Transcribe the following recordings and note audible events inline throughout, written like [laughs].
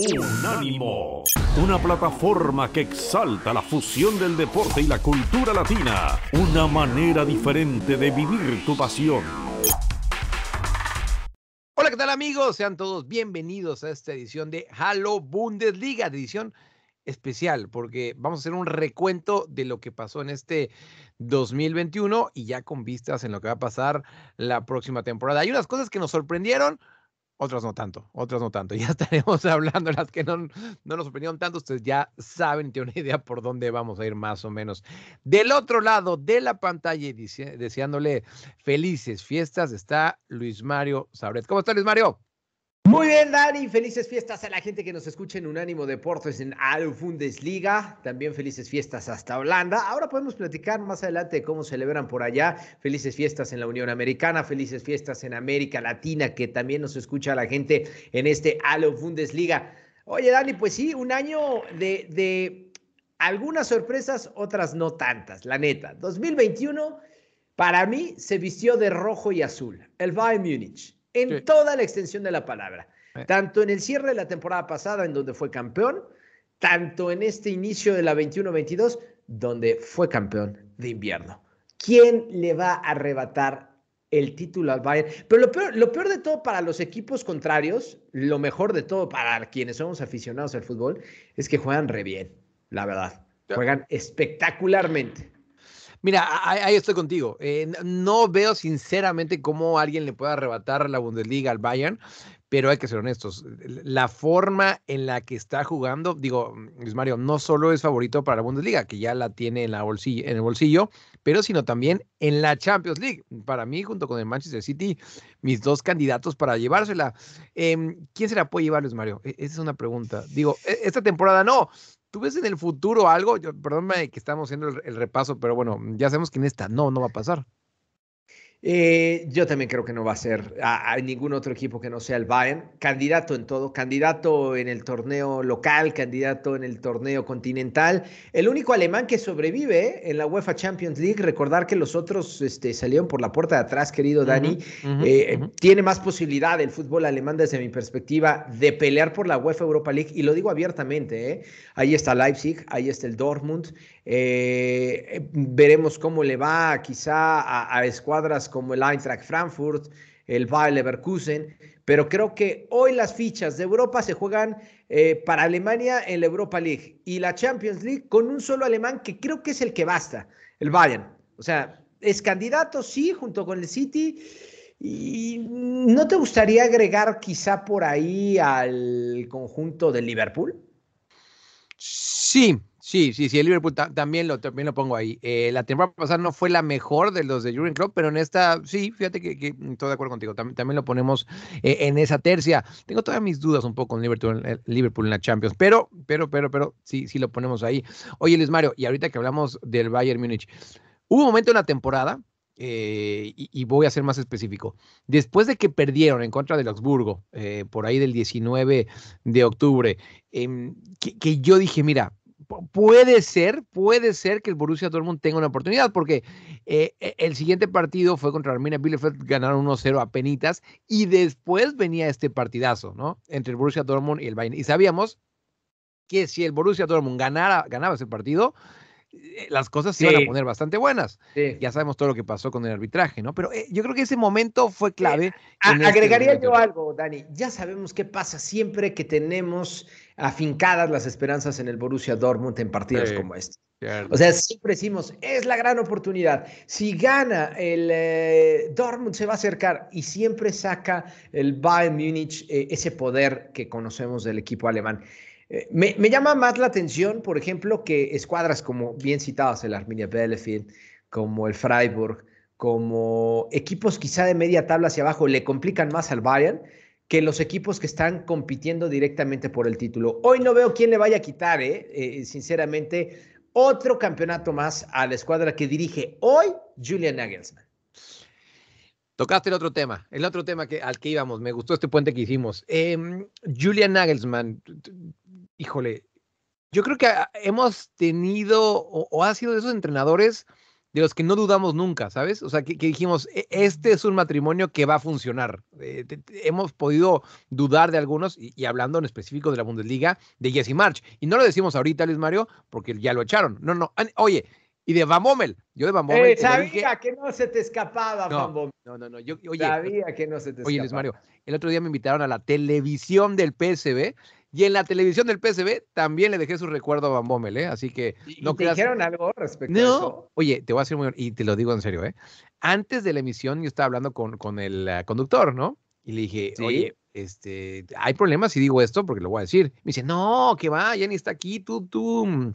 Unánimo, una plataforma que exalta la fusión del deporte y la cultura latina, una manera diferente de vivir tu pasión. Hola, ¿qué tal amigos? Sean todos bienvenidos a esta edición de Halo Bundesliga, edición especial, porque vamos a hacer un recuento de lo que pasó en este 2021 y ya con vistas en lo que va a pasar la próxima temporada. Hay unas cosas que nos sorprendieron, otras no tanto, otras no tanto. [laughs] Ya estaremos hablando las que no, no nos sorprendieron tanto. Ustedes ya saben, tienen una idea por dónde vamos a ir más o menos. Del otro lado de la pantalla y deseándole felices fiestas está Luis Mario Sabret. ¿Cómo está Luis Mario? Muy bien, Dani. Felices fiestas a la gente que nos escucha en Unánimo Deportes en Bundesliga. También felices fiestas hasta Holanda. Ahora podemos platicar más adelante de cómo celebran por allá. Felices fiestas en la Unión Americana, felices fiestas en América Latina, que también nos escucha la gente en este Bundesliga. Oye, Dani, pues sí, un año de, de algunas sorpresas, otras no tantas, la neta. 2021, para mí, se vistió de rojo y azul. El Bayern Múnich en toda la extensión de la palabra. Tanto en el cierre de la temporada pasada, en donde fue campeón, tanto en este inicio de la 21-22, donde fue campeón de invierno. ¿Quién le va a arrebatar el título al Bayern? Pero lo peor, lo peor de todo para los equipos contrarios, lo mejor de todo para quienes somos aficionados al fútbol, es que juegan re bien, la verdad. Juegan espectacularmente. Mira, ahí, estoy contigo. Eh, no veo sinceramente cómo alguien le pueda arrebatar la Bundesliga al Bayern, pero hay que ser honestos. La forma en la que está jugando, digo, Luis Mario, no solo es favorito para la Bundesliga, que ya la tiene en, la bolsillo, en el bolsillo, pero sino también en la Champions League. Para mí, junto con el Manchester City, mis dos candidatos para llevársela. Em, ¿Quién se la puede llevar, Luis Mario? E, esa es una pregunta. Digo, e, esta temporada no, ¿Tú ves en el futuro algo? Yo, perdóname que estamos haciendo el, el, repaso, pero bueno, ya sabemos que en esta no, no va a pasar. Eh, yo también creo que no va a ser a, ningún otro equipo que no sea el Bayern. Candidato en todo, candidato en el torneo local, candidato en el torneo continental. El único alemán que sobrevive ¿eh? en la UEFA Champions League. Recordar que los otros este, salieron por la puerta de atrás, querido Dani. Eh, tiene más posibilidad el fútbol alemán desde mi perspectiva de pelear por la UEFA Europa League. Y lo digo abiertamente. Ahí está Leipzig, ahí está el Dortmund. veremos cómo le va quizá a, a escuadras como el Eintracht Frankfurt, el Bayer Leverkusen, pero creo que hoy las fichas de Europa se juegan eh, para Alemania en la Europa League y la Champions League con un solo alemán que creo que es el que basta, el Bayern. O sea, es candidato, sí, junto con el City. ¿Y no te gustaría agregar quizá por ahí al conjunto del Liverpool? Sí, Sí, sí, sí, el Liverpool también, lo, también lo pongo ahí. Eh, la temporada pasada no fue la mejor de los de Jurgen Klopp, pero en esta, sí, fíjate que, que estoy de acuerdo contigo, también, lo ponemos eh, en esa tercia. Tengo todas mis dudas un poco con Liverpool, en la Champions, pero, pero, pero, pero, sí, sí lo ponemos ahí. Oye, Luis Mario, y ahorita que hablamos del Bayern Múnich, hubo un momento en la temporada eh, y, voy a ser más específico. Después de que perdieron en contra del Augsburgo, por ahí del 19 de octubre, em, que, yo dije, mira, puede ser, puede ser que el Borussia Dortmund tenga una oportunidad, porque eh, e, el siguiente partido fue contra Arminia Bielefeld, ganaron 1-0 a penitas, y después venía este partidazo, ¿no? Entre el Borussia Dortmund y el Bayern. Y sabíamos que si el Borussia Dortmund ganara, ganaba ese partido, las cosas se iban a poner bastante buenas. Ya sabemos todo lo que pasó con el arbitraje, ¿no? Pero eh, yo creo que ese momento fue clave. Este agregaría yo algo, Dani. Ya sabemos qué pasa siempre que tenemos afincadas las esperanzas en el Borussia Dortmund en partidos como este. O sea, siempre decimos, es la gran oportunidad. Si gana el eh, Dortmund se va a acercar y siempre saca el Bayern Múnich eh, ese poder que conocemos del equipo alemán. Eh, me, llama más la atención, por ejemplo, que escuadras como bien citadas el Arminia Bielefeld, como el Freiburg, como equipos quizá de media tabla hacia abajo le complican más al Bayern que los equipos que están compitiendo directamente por el título. Hoy no veo quién le vaya a quitar, ¿eh? Eh, sinceramente, otro campeonato más a la escuadra que dirige hoy Julian Nagelsmann. Tocaste el otro tema, el otro tema que, al que íbamos. Me gustó este puente que hicimos. Em, Julian Nagelsmann, híjole, yo creo que hemos tenido o, ha sido de esos entrenadores de los que no dudamos nunca, ¿sabes? O sea, que, dijimos, "E- este es un matrimonio que va a funcionar. Eh, hemos podido dudar de algunos, y, y hablando en específico de la Bundesliga, de Jesse March. Y no lo decimos ahorita, Luis Mario, porque ya lo echaron. No, no. Oye, y de Van Bommel. Yo de Van Bommel. Eh, sabía dije- que no se te escapaba, No, Van Bommel. no, no, no. Yo, oye, Sabía que no se te Oye, Luis escapaba. Mario, el otro día me invitaron a la televisión del PSB y en la televisión del PSB también le dejé su recuerdo a Van Bommel, ¿eh? Así que ¿Y- no y te creas. dijeron algo respecto a No, eso? oye, te voy a decir muy y te lo digo en serio, ¿eh? Antes de la emisión yo estaba hablando con, con el ah, conductor, ¿no? Y le dije, Sí. oye, este, ¿hay problemas si digo esto? Porque lo voy a decir. Me dice, no, que va, ya ni está aquí, tú, tú, mm,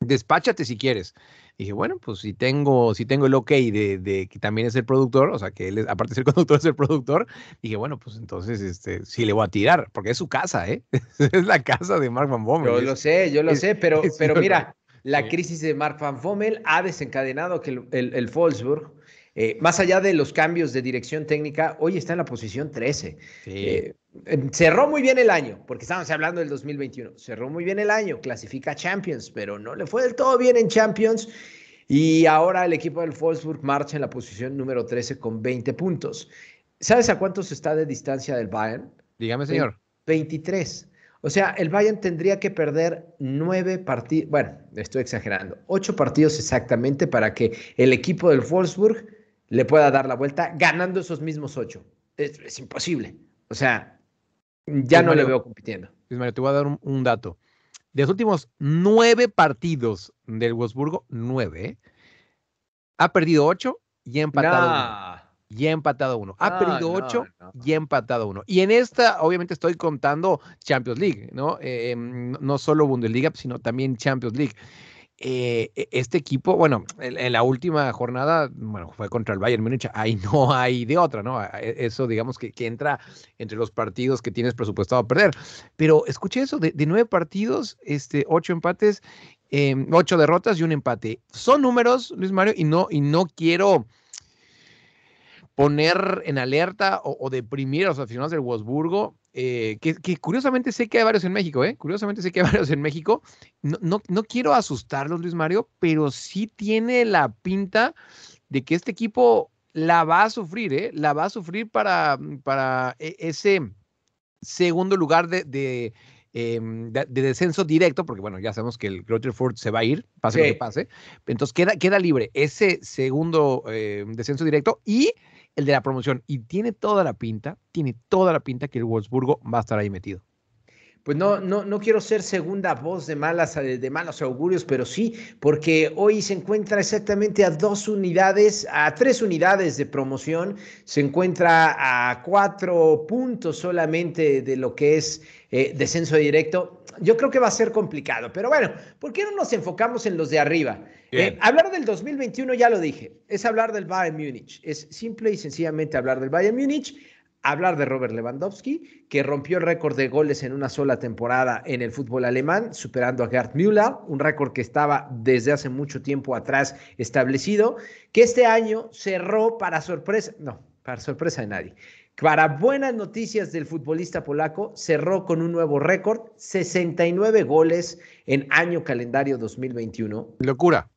despáchate si quieres. Dije, bueno, pues si tengo, si tengo el ok de, de que también es el productor, o sea, que él, es- aparte de ser [laughs] conductor, es el productor, dije, bueno, pues entonces, este, sí le voy a tirar, porque es su casa, ¿eh? [laughs] es la casa de Mark Van Bommel. Yo lo sé, yo lo es- sé, pero, es pero mira, la Sí. crisis de Mark Van Bommel ha desencadenado que el, el, el Wolfsburg, eh, más allá de los cambios de dirección técnica, hoy está en la posición 13. Sí. Eh, cerró muy bien el año, porque estamos hablando del 2021. Cerró muy bien el año, clasifica a Champions, pero no le fue del todo bien en Champions. Y ahora el equipo del Wolfsburg marcha en la posición número 13 con 20 puntos. ¿Sabes a cuántos está de distancia del Bayern? Dígame, señor. 23. O sea, el Bayern tendría que perder nueve partidos, bueno, estoy exagerando, ocho partidos exactamente para que el equipo del Wolfsburg le pueda dar la vuelta ganando esos mismos ocho. Es, es imposible. O sea, ya no le veo compitiendo. Luis Mario, te voy a dar un, un dato. De los últimos nueve partidos del Wolfsburgo, nueve, ha perdido ocho y ha empatado uno. Y ha empatado uno. Ha No, perdido ocho y ha empatado uno. Y en esta, obviamente, estoy contando Champions League, ¿no? Eh, em, no solo Bundesliga, sino también Champions League. Eh, e- este equipo, bueno, en, la última jornada, bueno, fue contra el Bayern Múnich, ahí no hay de otra, ¿no? E- Eso, digamos, que, que entra entre los partidos que tienes presupuestado a perder. Pero escuché eso, de, de nueve partidos, este, ocho empates, em, ocho derrotas y un empate. Son números, Luis Mario, y no, y no quiero poner en alerta o, o deprimir a los aficionados del Wolfsburgo, eh, que, que curiosamente sé que hay varios en México, ¿eh? Curiosamente sé que hay [laughs] varios en México. No, no, no quiero asustarlos, Luis Mario, pero sí tiene la pinta de que este equipo la va a sufrir, ¿eh? La va a sufrir para, para e- ese segundo lugar de, de, em, de- de descenso directo, porque bueno, ya sabemos que el Grotterford se va a ir, pase lo Sí. que pase. Entonces queda, queda libre ese segundo eh, descenso directo y el de la promoción. Y tiene toda la pinta, tiene toda la pinta que el Wolfsburgo va a estar ahí metido. Pues no, no, no quiero ser segunda voz de, malas, eh, de malos augurios, pero sí, porque hoy se encuentra exactamente a dos unidades, a tres unidades de promoción, se encuentra a cuatro puntos solamente de lo que es eh, descenso directo. Yo creo que va a ser complicado, pero bueno, ¿por qué no nos enfocamos en los de arriba? Eh, hablar del 2021, ya lo dije, es hablar del Bayern Múnich, es simple y sencillamente hablar del Bayern Múnich hablar de Robert Lewandowski, que rompió el récord de goles en una sola temporada en el fútbol alemán, superando a Gerd Müller, un récord que estaba desde hace mucho tiempo atrás establecido, que este año cerró para sorpresa, no, para sorpresa de nadie. Para buenas noticias del futbolista polaco, cerró con un nuevo récord, 69 goles en año calendario 2021 Locura.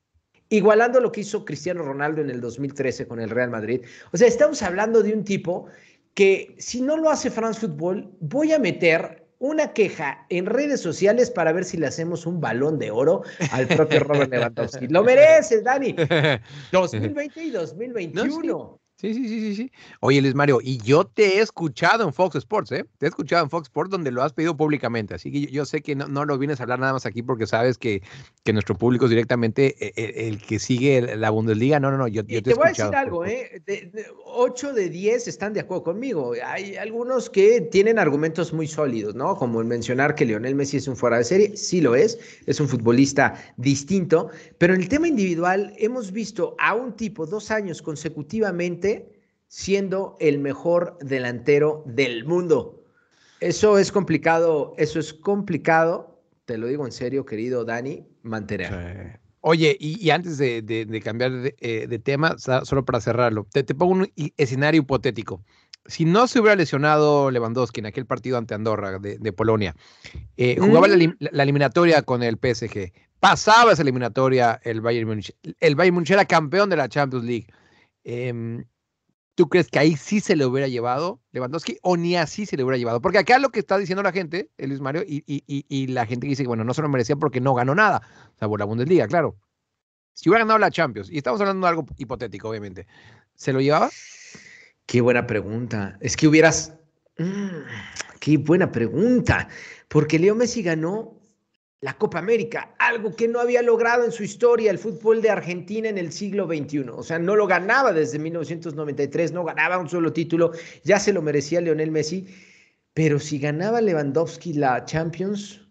igualando lo que hizo Cristiano Ronaldo en el 2013 con el Real Madrid. O sea, estamos hablando de un tipo que si no lo hace France Football, voy a meter una queja en redes sociales para ver si le hacemos un balón de oro al propio Robert Lewandowski. [laughs] Lo mereces, Dani. [laughs] 2020 y 2021. Sí, sí, sí, sí, sí. Oye, Luis Mario, y yo te he escuchado en Fox Sports, ¿eh? Te he escuchado en Fox Sports donde lo has pedido públicamente, así que yo, yo sé que no, no lo vienes a hablar nada más aquí porque sabes que, que nuestro público es directamente eh, eh, el, que sigue la Bundesliga. No, no, no, yo, yo Y te, te he voy a decir algo, ¿eh? De, de, 8 de 10 están de acuerdo conmigo. Hay algunos que tienen argumentos muy sólidos, ¿no? Como el mencionar que Lionel Messi es un fuera de serie. Sí lo es, es un futbolista distinto. Pero en el tema individual hemos visto a un tipo dos años consecutivamente siendo el mejor delantero del mundo. Eso es complicado, eso es complicado, te lo digo en serio, querido Dani, mantener. Sí. Oye, y, y antes de, de, de cambiar de, eh, de, tema, solo para cerrarlo, te, te, pongo un escenario hipotético. Si no se hubiera lesionado Lewandowski en aquel partido ante Andorra de, Polonia, eh, jugaba mm. la, la, eliminatoria con el PSG, pasaba esa eliminatoria el Bayern Múnich. El Bayern Múnich era campeón de la Champions League. Em, ¿Tú crees que ahí sí se le hubiera llevado Lewandowski o ni así se le hubiera llevado? Porque acá lo que está diciendo la gente, el Luis Mario, y, y, la gente dice que bueno, no se lo merecía porque no ganó nada, salvo la Bundesliga, claro. Si hubiera ganado la Champions, y estamos hablando de algo hipotético, obviamente, ¿se lo llevaba? Qué buena pregunta. Es que hubieras. Mm, qué buena pregunta. Porque Leo Messi ganó la Copa América, algo que no había logrado en su historia el fútbol de Argentina en el siglo XXI. O sea, no lo ganaba desde 1993, no ganaba un solo título, ya se lo merecía Lionel Messi. Pero si ganaba Lewandowski la Champions,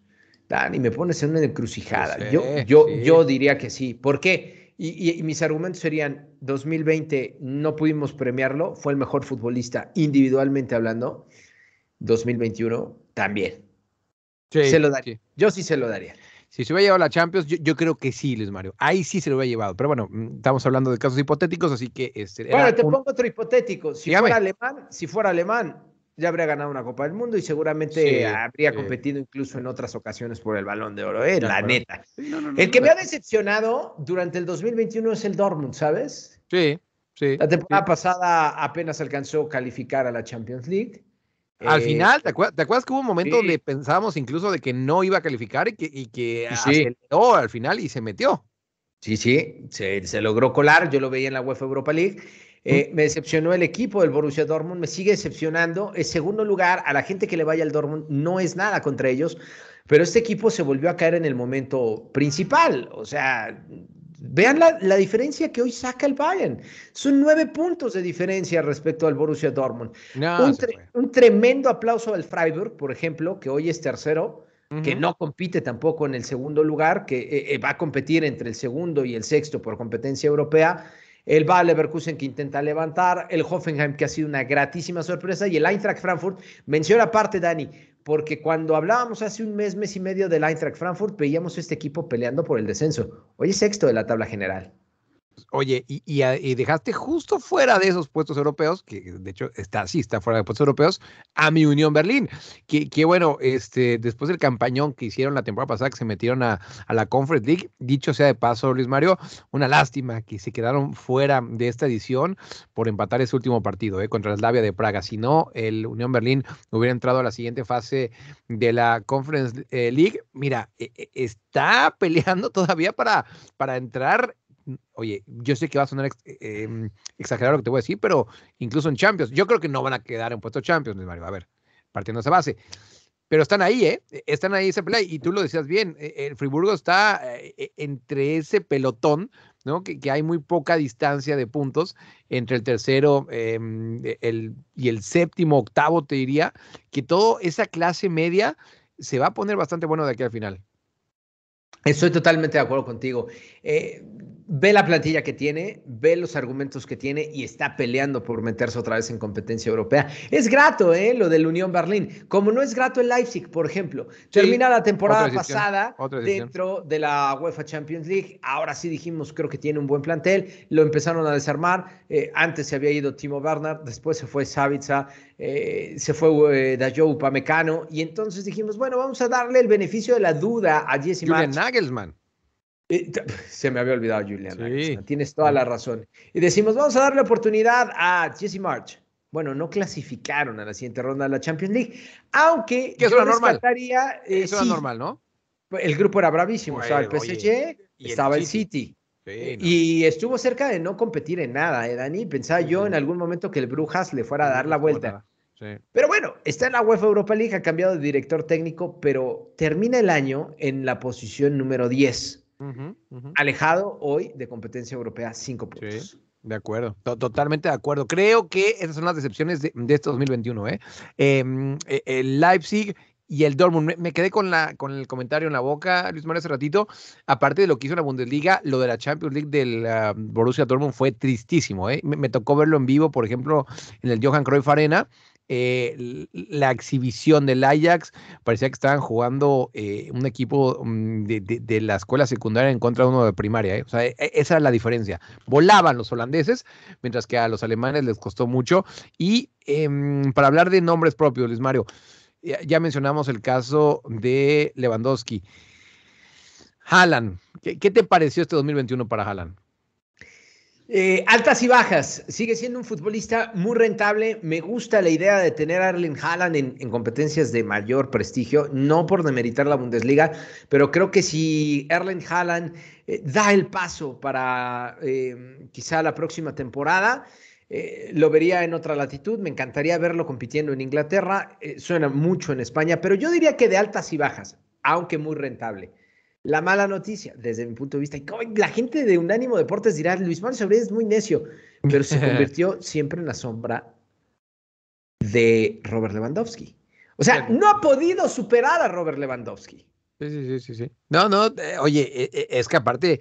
Dani, me pones en una encrucijada. yo, yo, yo diría que sí. ¿Por qué? Y, y, mis argumentos serían, 2020 no pudimos premiarlo, fue el mejor futbolista individualmente hablando. 2021 también. Se lo daría. Yo sí se lo daría. Si se hubiera llevado la Champions, yo, creo que sí, Luis Mario. Ahí sí se lo hubiera llevado. Pero bueno, mm, estamos hablando de casos hipotéticos, así que... Este, bueno, te pongo otro hipotético. Si fuera alemán, si fuera alemán, ya habría ganado una Copa del Mundo y seguramente habría competido incluso en otras ocasiones por el Balón de Oro, ¿eh? la neta. el que me ha decepcionado durante el 2021 es el Dortmund, ¿sabes? Sí, sí. La temporada pasada apenas alcanzó calificar a la Champions League. Al eh, final, ¿te acuerdas, que hubo un momento donde pensábamos incluso de que no iba a calificar y que, y que aceleró al final y se metió? Sí, sí, se, se, logró colar. Yo lo veía en la UEFA Europa League. Eh, me decepcionó el equipo del Borussia Dortmund, me sigue decepcionando. En segundo lugar, a la gente que le vaya al Dortmund no es nada contra ellos, pero este equipo se volvió a caer en el momento principal. O sea, Vean la, diferencia que hoy saca el Bayern. Son nueve puntos de diferencia respecto al Borussia Dortmund. un, tremendo aplauso al Freiburg, por ejemplo, que hoy es tercero, que no compite tampoco en el segundo lugar, que eh, eh, va a competir entre el segundo y el sexto por competencia europea. El Bayer Leverkusen que intenta levantar, el Hoffenheim que ha sido una gratísima sorpresa y el Eintracht Frankfurt. Menciona aparte, Dani, porque cuando hablábamos hace un mes, mes y medio del Eintracht Frankfurt, veíamos este equipo peleando por el descenso. Hoy es sexto de la tabla general. Oye, y, dejaste justo fuera de esos puestos europeos, que de hecho está, sí, está fuera de puestos europeos, a mi Unión Berlín. Que, que bueno, este, después del campañón que hicieron la temporada pasada, que se metieron a, la Conference League, dicho sea de paso, Luis Mario, una lástima que se quedaron fuera de esta edición por empatar ese último partido eh, contra la Slavia de Praga. Si no, el Unión Berlín hubiera entrado a la siguiente fase de la Conference eh, League. Mira, e, e, está peleando [laughs] todavía para, para entrar oye, yo sé que va a sonar eh, em, exagerado lo que te voy a decir, pero incluso en Champions, yo creo que no van a quedar en puesto Champions, Mario. A ver, partiendo de esa base. Pero están ahí, ¿eh? E, están ahí ese play. Y tú lo decías bien, e, el Friburgo está eh, entre ese pelotón, ¿no? Que, hay muy poca distancia de puntos entre el tercero em, el, y el séptimo, octavo, te diría, que toda esa clase media se va a poner bastante bueno de aquí al final. Estoy totalmente de acuerdo contigo. Eh, ve la plantilla que tiene, ve los argumentos que tiene y está peleando por meterse otra vez en competencia europea. Es grato, ¿eh? Lo del Unión Berlín. Como no es grato el Leipzig, por ejemplo. Termina la temporada pasada dentro de la UEFA Champions League. Ahora sí dijimos, creo que tiene un buen plantel. Lo empezaron a desarmar. Eh, antes se había ido Timo Werner, después se fue Savitza, eh, se fue eh, Dayo Upamecano. Y entonces dijimos, bueno, vamos a darle el beneficio de la duda a Jesse Julian Nagelsmann. Se me había olvidado Julian. Tienes toda la razón. Y decimos, vamos a darle oportunidad a Jesse March. Bueno, no clasificaron a la siguiente ronda de la Champions League, aunque que es yo normal. Eh, eso normal, ¿no? El grupo era bravísimo, estaba el PSG, estaba el City. Y estuvo cerca de no competir en nada, ¿eh, Dani? Pensaba yo en algún momento que el Brujas le fuera a dar la vuelta. Pero bueno, está en la UEFA Europa League, ha cambiado de director técnico, pero termina el año en la posición número 10 alejado hoy de competencia europea, cinco puntos. De acuerdo, totalmente de acuerdo. Creo que esas son las decepciones de, este 2021. ¿eh? Em, e, el Leipzig y el Dortmund. Me, quedé con, la, con el comentario en la boca, Luis Manuel, hace ratito. Aparte de lo que hizo la Bundesliga, lo de la Champions League del ah, Borussia Dortmund fue tristísimo. ¿eh? Me, me, tocó verlo en vivo, por ejemplo, en el Johan Cruyff Arena. Eh, la exhibición del Ajax, parecía que estaban jugando eh, un equipo mm, de, la escuela secundaria en contra de uno de primaria. ¿eh? O sea, e, e, esa era la diferencia. Volaban los holandeses, mientras que a los alemanes les costó mucho. Y em, para hablar de nombres propios, Luis Mario, ya, mencionamos el caso de Lewandowski. Haaland, ¿qué, ¿qué, te pareció este 2021 para Haaland? Eh, altas y bajas. Sigue siendo un futbolista muy rentable. Me gusta la idea de tener a Erling Haaland en, en, competencias de mayor prestigio, no por demeritar la Bundesliga, pero creo que si Erling Haaland eh, da el paso para eh, quizá la próxima temporada, eh, lo vería en otra latitud. Me encantaría verlo compitiendo en Inglaterra. Suena mucho en España, pero yo diría que de altas y bajas, aunque muy rentable. La mala noticia, desde mi punto de vista, y la gente de Unánimo Deportes dirá, Luis Manuel Sabrés es muy necio, pero se [laughs] convirtió siempre en la sombra de Robert Lewandowski. O sea, no ha podido superar a Robert Lewandowski. Sí, sí, sí, sí. No, no, eh, oye, eh, es que aparte,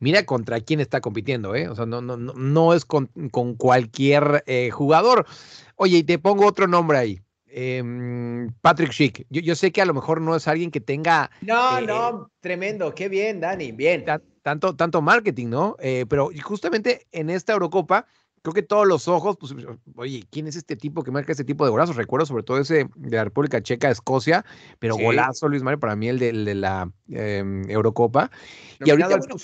mira contra quién está compitiendo, ¿eh? O sea, no, no, no, no es con, con cualquier eh, jugador. Oye, y te pongo otro nombre ahí. Eh, Patrick Schick. Yo, yo, sé que a lo mejor no es alguien que tenga. No, eh, no, tremendo. Qué bien, Dani. Bien. Tanto, tanto marketing, ¿no? Eh, pero justamente en esta Eurocopa, creo que todos los ojos, pues, oye, ¿quién es este tipo que marca este tipo de golazos? Recuerdo sobre todo ese de la República Checa, Escocia, pero sí. golazo, Luis Mario, para mí el de, el de la eh, Eurocopa. Y ahorita, bueno.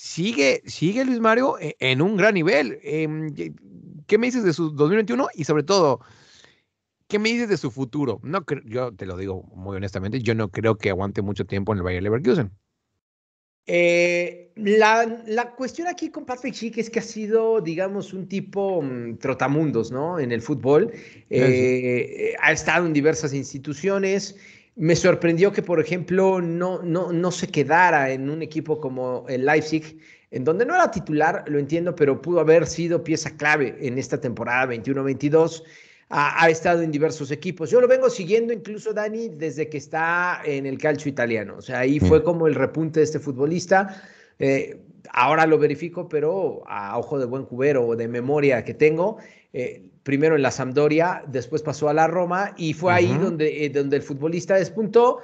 Sigue, sigue Luis Mario en un gran nivel. Eh, ¿Qué me dices de su 2021? Y sobre todo, ¿qué me dices de su futuro? No, yo te lo digo muy honestamente, yo no creo que aguante mucho tiempo en el Bayer Leverkusen. Eh, la, la, cuestión aquí con Patrick Schick es que ha sido, digamos, un tipo um, trotamundos, ¿no? En el fútbol. Eh, ha estado en diversas instituciones. Me sorprendió que, por ejemplo, no, no, no se quedara en un equipo como el Leipzig, en donde no era titular, lo entiendo, pero pudo haber sido pieza clave en esta temporada 21-22 ha, ha, estado en diversos equipos. Yo lo vengo siguiendo incluso, Dani, desde que está en el calcio italiano. O sea, ahí fue como el repunte de este futbolista. Eh, ahora lo verifico, pero a ojo de buen cubero o de memoria que tengo, eh, primero en la Sampdoria, después pasó a la Roma y fue uh -huh. ahí donde, eh, donde el futbolista despuntó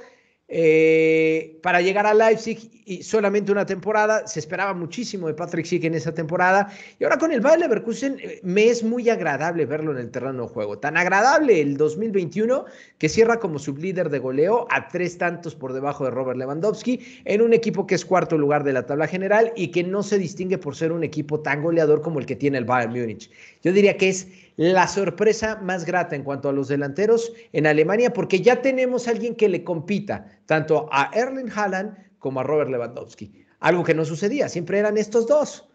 eh, para llegar a Leipzig y solamente una temporada, se esperaba muchísimo de Patrick Schick en esa temporada y ahora con el Bayer Leverkusen eh, me es muy agradable verlo en el terreno de juego, tan agradable el 2021 que cierra como sublíder de goleo a tres tantos por debajo de Robert Lewandowski en un equipo que es cuarto lugar de la tabla general y que no se distingue por ser un equipo tan goleador como el que tiene el Bayern Múnich. Yo diría que es la sorpresa más grata en cuanto a los delanteros en Alemania, porque ya tenemos a alguien que le compita tanto a Erling Haaland como a Robert Lewandowski. Algo que no sucedía, siempre eran estos dos.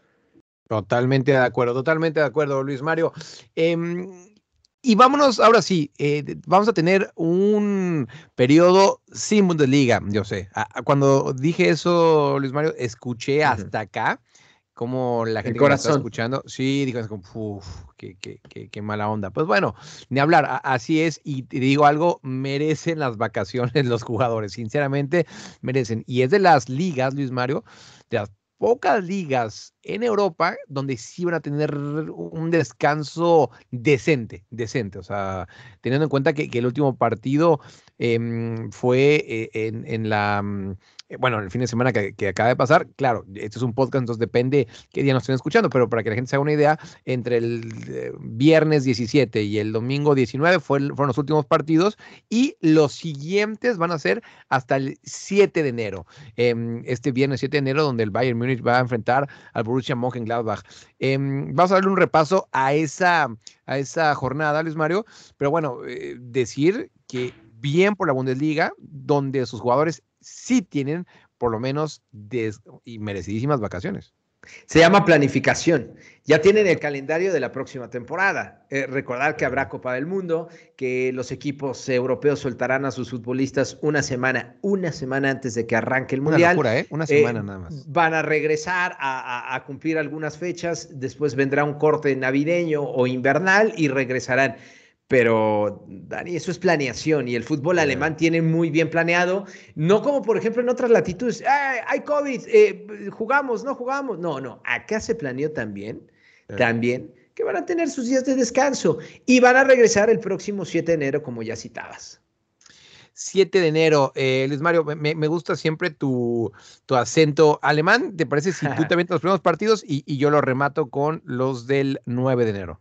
Totalmente de acuerdo, totalmente de acuerdo, Luis Mario. Eh, y vámonos, ahora sí, eh, vamos a tener un periodo sin Bundesliga, yo sé. Cuando dije eso, Luis Mario, escuché hasta uh -huh. acá como la gente que está escuchando, sí, digo, uff, qué, qué, qué, qué, mala onda. Pues bueno, ni hablar, así es, y te digo algo, merecen las vacaciones [laughs] los jugadores, sinceramente, merecen. Y es de las ligas, Luis Mario, de las pocas ligas en Europa donde sí van a tener un descanso decente, decente, o sea, teniendo en cuenta que, que el último partido eh, fue eh, en, en la bueno, el fin de semana que, acaba de pasar, claro, esto es un podcast, entonces depende qué día nos estén escuchando, pero para que la gente se haga una idea, entre el eh, viernes 17 y el domingo 19 fue, fueron los últimos partidos y los siguientes van a ser hasta el 7 de enero. Eh, este viernes 7 de enero, donde el Bayern Múnich va a enfrentar al Borussia Mönchengladbach. Eh, vamos a darle un repaso a esa, a esa jornada, Luis Mario, pero bueno, eh, decir que bien por la Bundesliga, donde sus jugadores sí tienen por lo menos des y merecidísimas vacaciones. Se llama planificación. Ya tienen el calendario de la próxima temporada. Eh, recordar que habrá Copa del Mundo, que los equipos europeos soltarán a sus futbolistas una semana, una semana antes de que arranque el Mundial. Una locura, ¿eh? Una semana eh, nada más. Van a regresar a, a, a cumplir algunas fechas, después vendrá un corte navideño o invernal y regresarán pero Dani, eso es planeación y el fútbol alemán tiene muy bien planeado, no como por ejemplo en otras latitudes, ¡ay, hay COVID, eh, jugamos, no jugamos, no, no, acá se planeó también, también, que van a tener sus días de descanso y van a regresar el próximo 7 de enero, como ya citabas. 7 de enero. Eh, Luis Mario, me, me, gusta siempre tu, tu acento alemán. ¿Te parece si tú [laughs] también los primeros partidos y, y, yo lo remato con los del 9 de enero?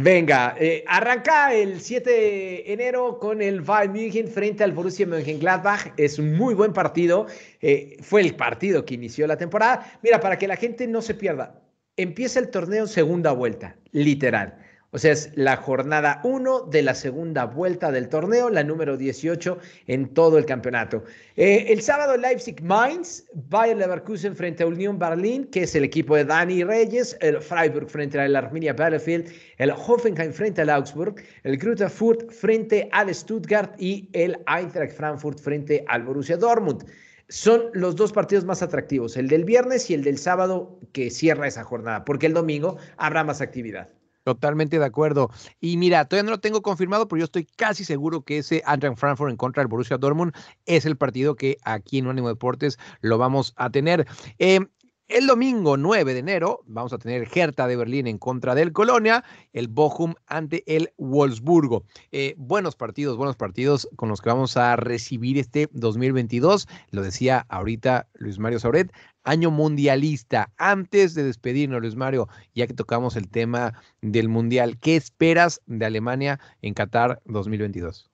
Venga, eh, arranca el 7 de enero con el Bayern München frente al Borussia Mönchengladbach. Es un muy buen partido. Eh, fue el partido que inició la temporada. Mira, para que la gente no se pierda, empieza el torneo segunda vuelta, literal. O sea, es la jornada 1 de la segunda vuelta del torneo, la número 18 en todo el campeonato. Eh, el sábado Leipzig Mainz, Bayer Leverkusen frente a Unión Berlin, que es el equipo de Dani Reyes, el Freiburg frente al Arminia Bielefeld, el Hoffenheim frente al Augsburg, el Fürth frente al Stuttgart y el Eintracht Frankfurt frente al Borussia Dortmund son los dos partidos más atractivos, el del viernes y el del sábado que cierra esa jornada, porque el domingo habrá más actividad. Totalmente de acuerdo. Y mira, todavía no lo tengo confirmado, pero yo estoy casi seguro que ese Eintracht Frankfurt en contra del Borussia Dortmund es el partido que aquí en Unánimo Deportes lo vamos a tener. Eh, el domingo 9 de enero vamos a tener Hertha de Berlín en contra del Colonia, el Bochum ante el Wolfsburgo. Eh, buenos partidos, buenos partidos con los que vamos a recibir este 2022. Lo decía ahorita Luis Mario Sauret, año mundialista. Antes de despedirnos, Luis Mario, ya que tocamos el tema del mundial, ¿qué esperas de Alemania en Qatar 2022?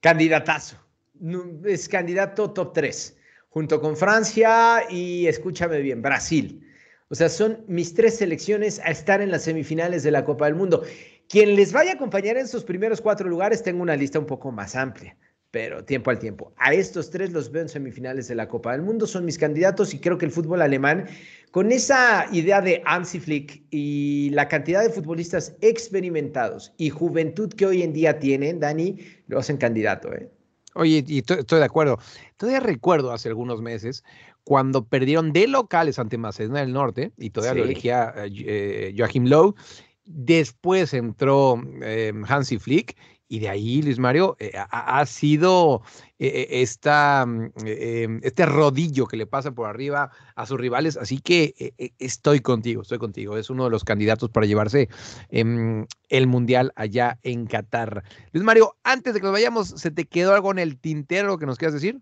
Candidatazo. Es candidato top 3 junto con Francia y, escúchame bien, Brasil. O sea, son mis tres selecciones a estar en las semifinales de la Copa del Mundo. Quien les vaya a acompañar en sus primeros cuatro lugares, tengo una lista un poco más amplia, pero tiempo al tiempo. A estos tres los veo en semifinales de la Copa del Mundo, son mis candidatos y creo que el fútbol alemán, con esa idea de Hansi Flick y la cantidad de futbolistas experimentados y juventud que hoy en día tienen, Dani, lo hacen candidato. ¿eh? Oye, y estoy de acuerdo. Todavía recuerdo hace algunos meses cuando perdieron de locales ante Macedonia del Norte, y todavía lo elegía eh, Joachim Lowe. Después entró eh, Hansi Flick y de ahí, Luis Mario, eh, ha, sido eh, eh, esta, mm, em, este rodillo que le pasa por arriba a sus rivales. Así que estoy contigo, estoy contigo. Es uno de los candidatos para llevarse em, el Mundial allá en Qatar. Luis Mario, antes de que nos vayamos, ¿se te quedó algo en el tintero que nos quieras decir?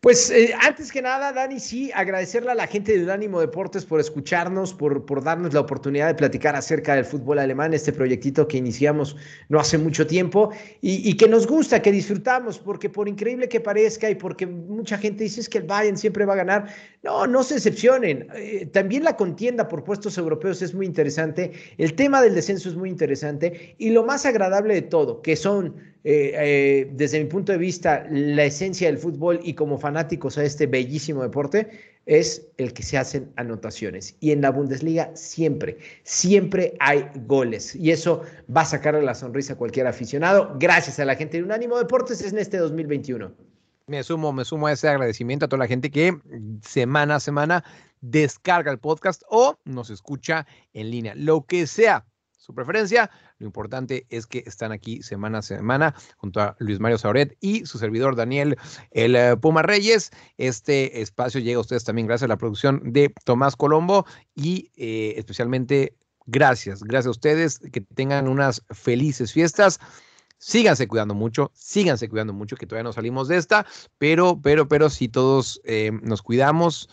Pues eh, antes que nada, Dani, sí, agradecerle a la gente de Unánimo Deportes por escucharnos, por, por darnos la oportunidad de platicar acerca del fútbol alemán, este proyectito que iniciamos no hace mucho tiempo y, que nos gusta, que disfrutamos, porque por increíble que parezca y porque mucha gente dice es que el Bayern siempre va a ganar, no, no se decepcionen. Eh, también la contienda por puestos europeos es muy interesante, el tema del descenso es muy interesante y lo más agradable de todo, que son eh, eh, desde mi punto de vista, la esencia del fútbol y como fanáticos a este bellísimo deporte es el que se hacen anotaciones. Y en la Bundesliga siempre, siempre hay goles. Y eso va a sacarle la sonrisa a cualquier aficionado. Gracias a la gente de Unánimo Deportes en este 2021. Me sumo, me sumo a ese agradecimiento a toda la gente que semana a semana descarga el podcast o nos escucha en línea. Lo que sea su preferencia. Lo importante es que están aquí semana a semana junto a Luis Mario Sauret y su servidor Daniel El eh, Puma Reyes. Este espacio llega a ustedes también gracias a la producción de Tomás Colombo y eh, especialmente gracias, gracias a ustedes. Que tengan unas felices fiestas. Síganse cuidando mucho, síganse cuidando mucho, que todavía no salimos de esta, pero, pero, pero si todos eh, nos cuidamos,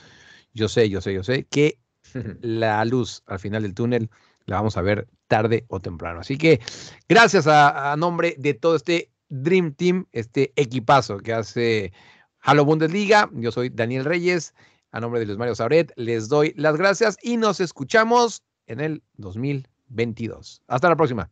yo sé, yo sé, yo sé que [laughs] la luz al final del túnel la vamos a ver tarde o temprano. Así que gracias a, nombre de todo este Dream Team, este equipazo que hace Halo Bundesliga. Yo soy Daniel Reyes. A nombre de Luis Mario Sauret, les doy las gracias y nos escuchamos en el 2022. Hasta la próxima.